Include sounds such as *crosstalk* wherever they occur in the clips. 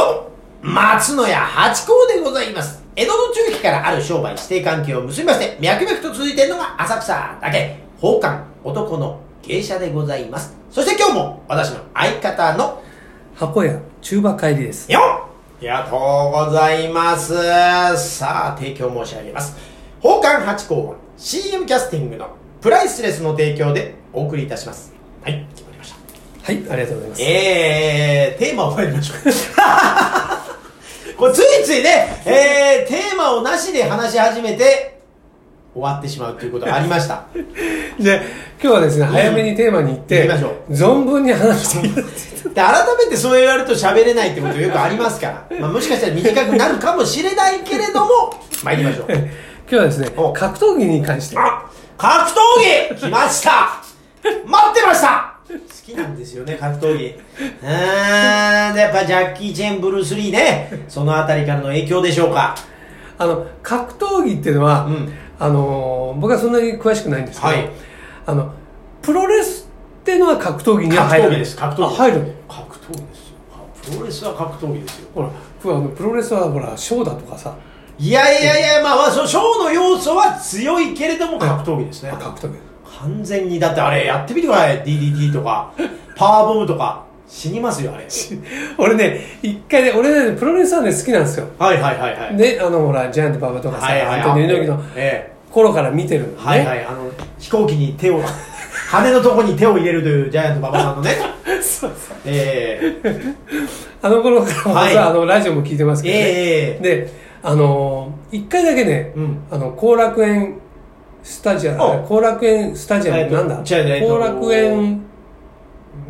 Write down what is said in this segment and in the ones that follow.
どうも、松野屋八甲でございます。江戸の中期からある商売指定関係を結びまして、脈々と続いているのが浅草だけ、宝冠男の芸者でございます。そして今日も私の相方の箱屋中馬帰りです。よっありがとうございます。さあ、提供申し上げます。宝冠八甲は CM キャスティングのプライスレスの提供でお送りいたします。はい。はい、ありがとうございます。えー、テーマを参りましょう。*laughs* これついついね、えー、テーマをなしで話し始めて、終わってしまうということがありました。*laughs* で、今日はですね、早めにテーマに行って、行きましょ存分に話してで、改めてそう言われると喋れないってことよくありますから。まあ、もしかしたら短くなるかもしれないけれども、*laughs* 参りましょう。今日はですねお、格闘技に関して、あ格闘技来ました待ってました好きなんですよね、格闘技。うーん、でやっぱジャッキー・チェン、ブルース・リーね、そのあたりからの影響でしょうか。あの、格闘技っていうのは、うんあの、僕はそんなに詳しくないんですけど、はいあの、プロレスっていうのは格闘技には入る格闘技です、格闘技。あ入るの？格闘技ですよ。プロレスは格闘技ですよ。ほら、プあのプロレスはほら、ショーだとかさ、いやいやいや、まあショーの要素は強いけれども格闘技ですねあ。格闘技。完全に、だってあれやってみてください。DDT とか、*laughs* パワーボムとか。死にますよ、あれ。*laughs* 俺ね、一回ね、俺ね、プロレスはね、好きなんですよ。はいはいはいはい。ね、あの、ほら、ジャイアント馬場とかさ、はいはいアントニオ猪木のえ頃から見てるのね。え。はいはい。あの、飛行機に手を、*laughs* 羽のとこに手を入れるというジャイアント馬場さんのね。そうそうええあの頃からはいあの、ラジオも聞いてますけどね。ええで、あのー、一回だけね、うんあの、後楽園スタジアム、お。後楽園スタジアム、えっとなんだ？後楽園、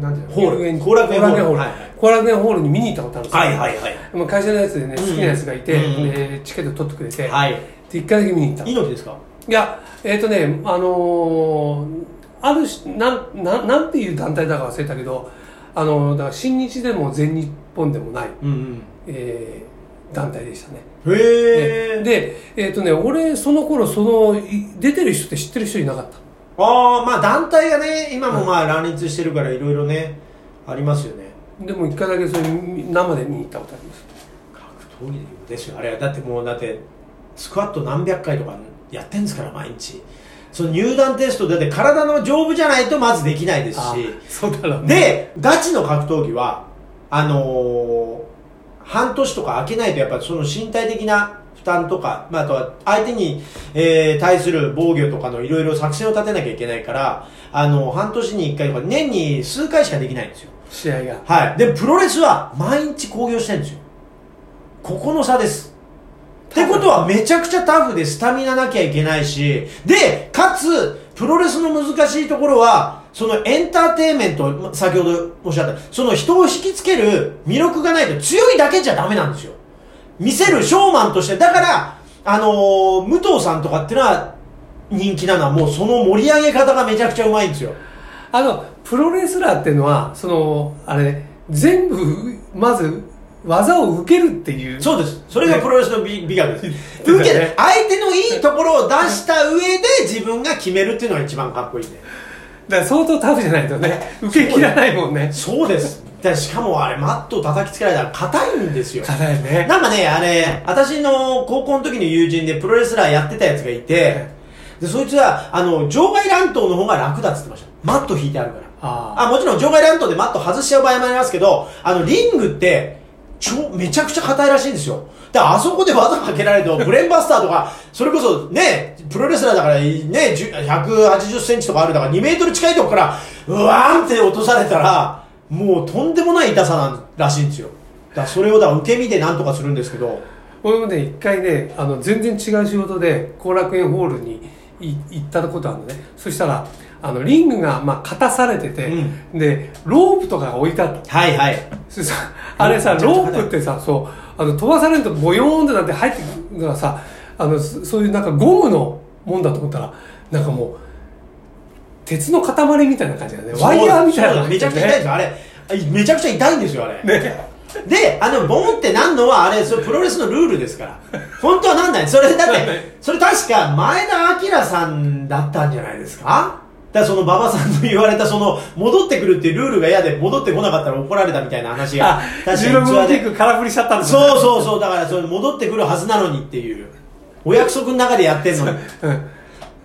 なんてい？うのホール。後後楽園ホール。後楽園ホールに見に行ったことあるんですよ。はいはいはい。もう会社のやつでね、好きなやつがいて、うんでチケット取ってくれて、はい。で一回だけ見に行った。の。い猪木ですか？や、えっ、とね、あのーあるし、なん、なん、なんていう団体だか忘れたけど、あのーだから新日でも全日本でもない、うん。えー団体でしたね。うん。へえ。で、えっ、とね、俺、その頃、その、い出てる人って知ってる人いなかった。ああ、まあ団体がね、今もまあ乱立してるからいろいろね、ありますよね。でも一回だけそれみ生で見に行ったことあります。格闘技ですよ。あれ、だってもう、だって、スクワット何百回とかやってんですから、毎日。その入団テストだって体の丈夫じゃないとまずできないですし。そうだろうね。で、ガチの格闘技は、あのー半年とか空けないとやっぱその身体的な負担とか、まあ、あとは相手に、えー対する防御とかのいろいろ作戦を立てなきゃいけないから、あの、半年に一回とか年に数回しかできないんですよ。試合が。はい。で、プロレスは毎日興行してるんですよ。ここの差です。ってことはめちゃくちゃタフでスタミナなきゃいけないし、で、かつ、プロレスの難しいところは、そのエンターテインメント、ま先ほどおっしゃった、その人を引きつける魅力がないと強いだけじゃダメなんですよ。見せるショーマンとして、だから、あのー武藤さんとかっていうのは人気なのはもうその盛り上げ方がめちゃくちゃうまいんですよ。あの、プロレスラーっていうのは、その、あれ、全部、まず、技を受けるっていう。そうです。それがプロレスの美美学です。ね受けて、相手のいいところを出した上で自分が決めるっていうのが一番かっこいいね。だから相当タフじゃないとね、受け切らないもんね。そうです。でしかもあれ、マットを叩きつけられたら硬いんですよ。硬いね。なんかね、あれ、私の高校の時の友人でプロレスラーやってたやつがいて、で、そいつは、あの、場外乱闘の方が楽だっつってました。マット引いてあるから。ああ、もちろん場外乱闘でマット外しちゃう場合もありますけど、あの、リングって、超、めちゃくちゃ硬いらしいんですよ。だからあそこで技かけられると、*laughs* ブレーンバスターとか、それこそね、プロレスラーだからね、10 180センチとかあるだから2メートル近いとこから、うわーんって落とされたら、もうとんでもない痛さなんらしいんですよ。だそれをだ受け身でなんとかするんですけど、俺もね、一回ね、あの、全然違う仕事で、後楽園ホールにい行ったことあるのね。そしたら、あの、リングが、まあ、勝たされてて、で、ロープとかが置いてあった。はいはい。あれさ、ロープってさ、そう、あの、飛ばされるとボヨーンってなって入ってくるからさ、あの、そそういうなんかゴムのもんだと思ったら、なんかもう、鉄の塊みたいな感じだね。ワイヤーみたいなそう感じだめちゃくちゃ痛いんですよ。あれ、めちゃくちゃ痛いんですよ、あれ。ね。で、あの、ボンってなんのは、あれ、それプロレスのルールですから。本当はなんない。それ、だって、*laughs* それ確か前田明さんだったんじゃないですか？だからその馬場さんの言われたその戻ってくるっていうルールが嫌で戻ってこなかったら怒られたみたいな話があ確16かにツアーで空振りしちゃったんですそうそうそうだからそれ戻ってくるはずなのにっていうお約束の中でやってんのに。うん。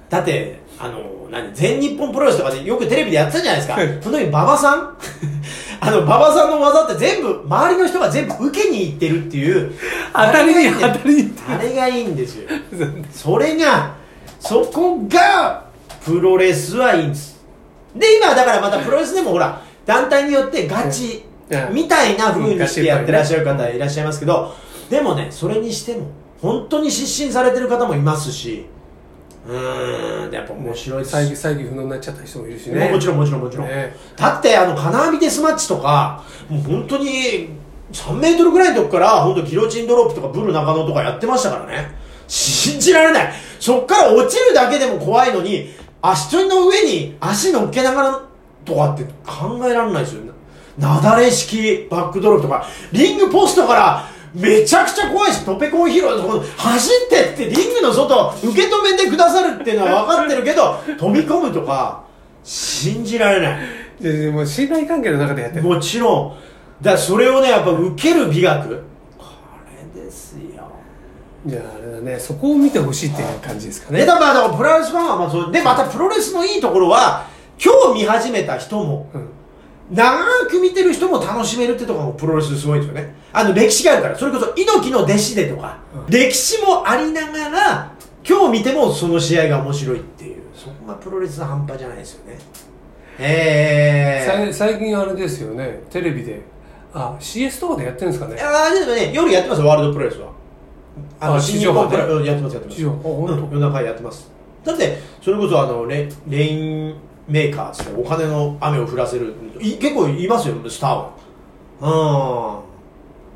だってあの何全日本プロレスとかでよくテレビでやってたじゃないですか。うん。その時馬場さん？*laughs* あの馬場さんの技って全部周りの人が全部受けに行ってるっていう。当たりに当たりにあれがいいんですよ。それがそこがプロレスはいいんです。で今だからまたプロレスでもほら団体によってガチうんみたいな風にしてやってらっしゃる方いらっしゃいますけどでもねそれにしても本当に失神されてる方もいますしうーんやっぱ面白いです。再起再起不能になっちゃった人もいるしもねもちろんもちろんもちろん、ね。だってあの金網デスマッチとかもう本当に3メートルぐらいのとこから本当ギロチンドロップとかブル中野とかやってましたからね。信じられない。そっから落ちるだけでも怖いのに足取りの上に足乗っけながらとかって考えられないですよなだれ式バックドロップとかリングポストからめちゃくちゃ怖いしトペコンヒーローとか走ってってリングの外受け止めてくださるっていうのは分かってるけど *laughs* 飛び込むとか信じられない。ででも信頼関係の中でやってる。もちろん。だそれをねやっぱ受ける美学じゃああれだねそこを見てほしいっていう感じですかね。でだからだからプロレスファンはまあそうでまたプロレスのいいところは今日見始めた人もうん。長く見てる人も楽しめるってところがプロレスすごいんですよね。あの歴史があるからそれこそ猪木の弟子でとか、うん。歴史もありながら今日見てもその試合が面白いっていうそこがプロレスの半端じゃないですよね。ええさい最近あれですよねテレビで。あ CS とかでやってるんですかね。ああでもね夜やってますよワールドプロレスはあのあ新日本で。ロやってますやってます。うん夜中やってます。だってそれこそあのレレインメーカーですねお金の雨を降らせる。い結構いますよスターは。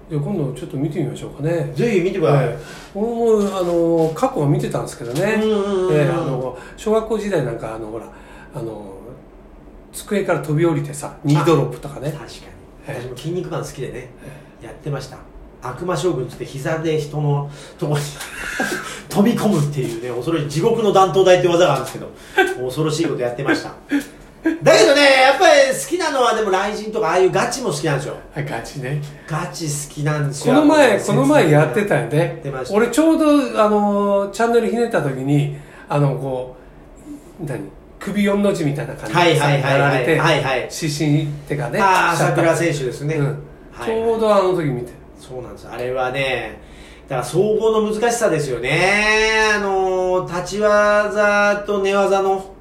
じゃあ今度ちょっと見てみましょうかね。うんぜひ見てください、はい僕もあの過去は見てたんですけどね、うんうんうんええあの小学校時代なんかあのほらあの机から飛び降りてさニードロップとかね。確かに。はい私も筋肉マン好きでねやってました悪魔将軍っつって膝で人のとこに *laughs* 飛び込むっていうね恐ろしい地獄の弾頭台って技があるんですけど恐ろしいことやってました。だけどねやっぱり好きなのはでも雷神とかああいうガチも好きなんですよ。はいガチね。ガチ好きなんですよ。この前この前やってたたよね。ってました。俺ちょうどあのチャンネルひねった時にあのこう何？首四の字みたいな感じはいでさはいはいはい。やられてはいはい。失神ってかねああ桜選手ですね、うん。はい。ちょうどあの時見てそうなんですあれはねだから総合の難しさですよね。あの立ち技と寝技の。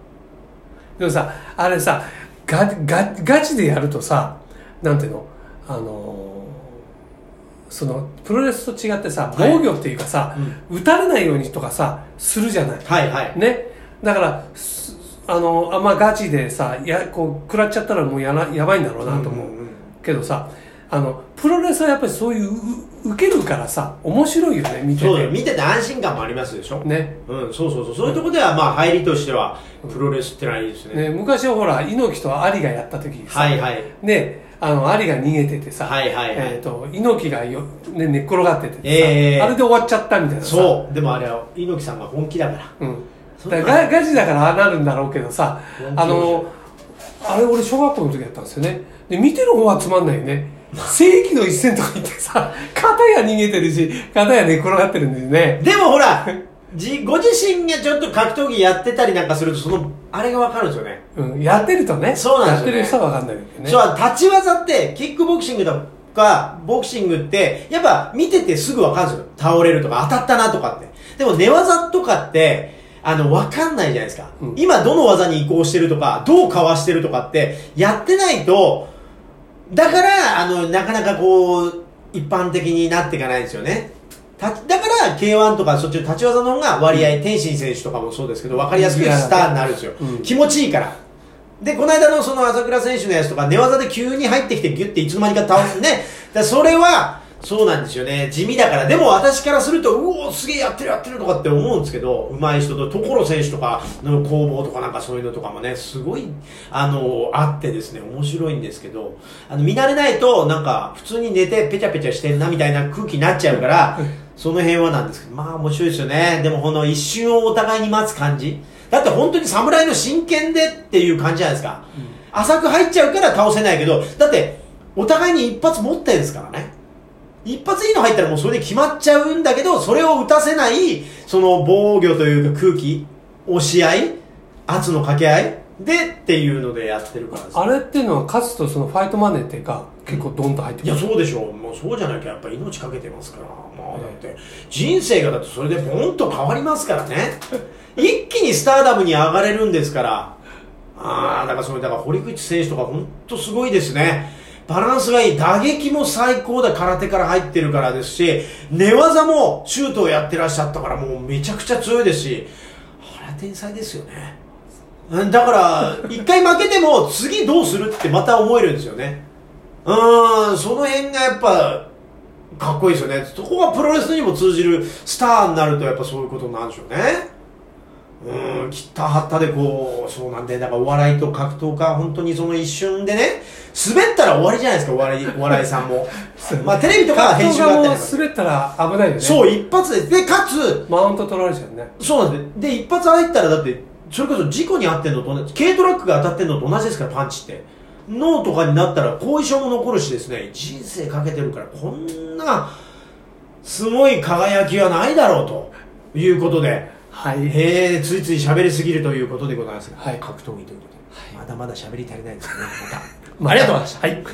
でもさあれさガガガチでやるとさなんていうの？あのーそのプロレスと違ってさはい。防御っていうかさ、打たれないようにとかさするじゃない。はいはい。ね。だからすあのあんまガチでさやこう食らっちゃったらもうやなやばいんだろうなと思う、んんん。けどさあのプロレスはやっぱりそういうう受けるからさ面白いよね見てて。見てて安心感もありますでしょ、ね。うんそうそうそう。そういうところではまあ入りとしてはプロレスってのはいいですね、ね昔はほら猪木とアリがやった時にさ、はいはい。ねあのアリが逃げててさ、はいはいはい。えー、と猪木がよ、ね、寝っ転がっててさ、ええあれで終わっちゃったみたいなさ。そう。でもあれは猪木さんが本気だから。うん、だガガチだからああなるんだろうけどさあのあれ俺小学校の時やったんですよね。で見てる方はつまんないよね正規の一戦とか言ってさ片や逃げてるし片や寝っ転がってるんですね。でもほらじご自身がちょっと格闘技やってたりなんかするとそのあれが分かるんですよね。うん、やってるとねそうなんですよね。やってる人は分かんないけどね。そう立ち技ってキックボクシングとかボクシングってやっぱ見ててすぐ分かるんですよ。倒れるとか当たったなとかって。でも寝技とかってあの分かんないじゃないですか、うん。今どの技に移行してるとかどうかわしてるとかってやってないとだからあのなかなかこう一般的になっていかないんですよね。ただから K1 とかそっちの立ち技の方が割合、天心選手とかもそうですけど分かりやすくスターになるんですよ、うん。気持ちいいから。でこの間のその朝倉選手のやつとか寝技で急に入ってきてギュッていつの間にか倒す。ね。だそれはそうなんですよね。地味だから。でも私からするとうおすげえやってるやってるとかって思うんですけど上手い人と所選手とかの攻防とかなんかそういうのとかもねすごいあのあってですね面白いんですけどあの見慣れないとなんか普通に寝てペチャペチャしてんなみたいな空気になっちゃうから *laughs* その辺はなんですけどまあ面白いですよね。でもこの一瞬をお互いに待つ感じ。だって本当に侍の真剣でっていう感じじゃないですか。浅く入っちゃうから倒せないけど、だって、お互いに一発持ってるんですからね。一発いいの入ったらもうそれで決まっちゃうんだけど、それを打たせない、その防御というか空気、押し合い、圧の掛け合いでっていうのでやってるから。あれっていうのは勝つとそのファイトマネーっていうか結構ドンと入ってくるいや、そうでしょう。もうそうじゃなきゃやっぱ命かけてますから。まあだって、人生がだってそれでボンと変わりますからね。*laughs* 一気にスターダムに上がれるんですから。ああ、だからそれ、だから堀口選手とか本当すごいですね。バランスがいい。打撃も最高だ。空手から入ってるからですし、寝技もシュートをやってらっしゃったからもうめちゃくちゃ強いですし、あれは天才ですよね。だから、一回負けても次どうするってまた思えるんですよね。うーん、その辺がやっぱ、かっこいいですよね。そこがプロレスにも通じるスターになるとやっぱそういうことなんでしょうね。うーん、切った張ったでこう、そうなんで、だからお笑いと格闘家、本当にその一瞬でね、滑ったら終わりじゃないですか、お笑い、お笑いさんも。まあテレビとかは編集があったりもとか。滑ったら危ないよね。そう、一発で。で、かつ、マウント取られちゃうね。そうなんで、で、一発入ったらだって、それこそ事故に遭ってんのと同じ、軽トラックが当たってんのと同じですから、パンチって。脳とかになったら後遺症も残るしですね、人生かけてるから、こんな、すごい輝きはないだろうということで、はい。へえ、ついつい喋りすぎるということでございますが、はい。格闘技ということで、まだまだ喋り足りないですね、*laughs* また。まありがとうございました。はい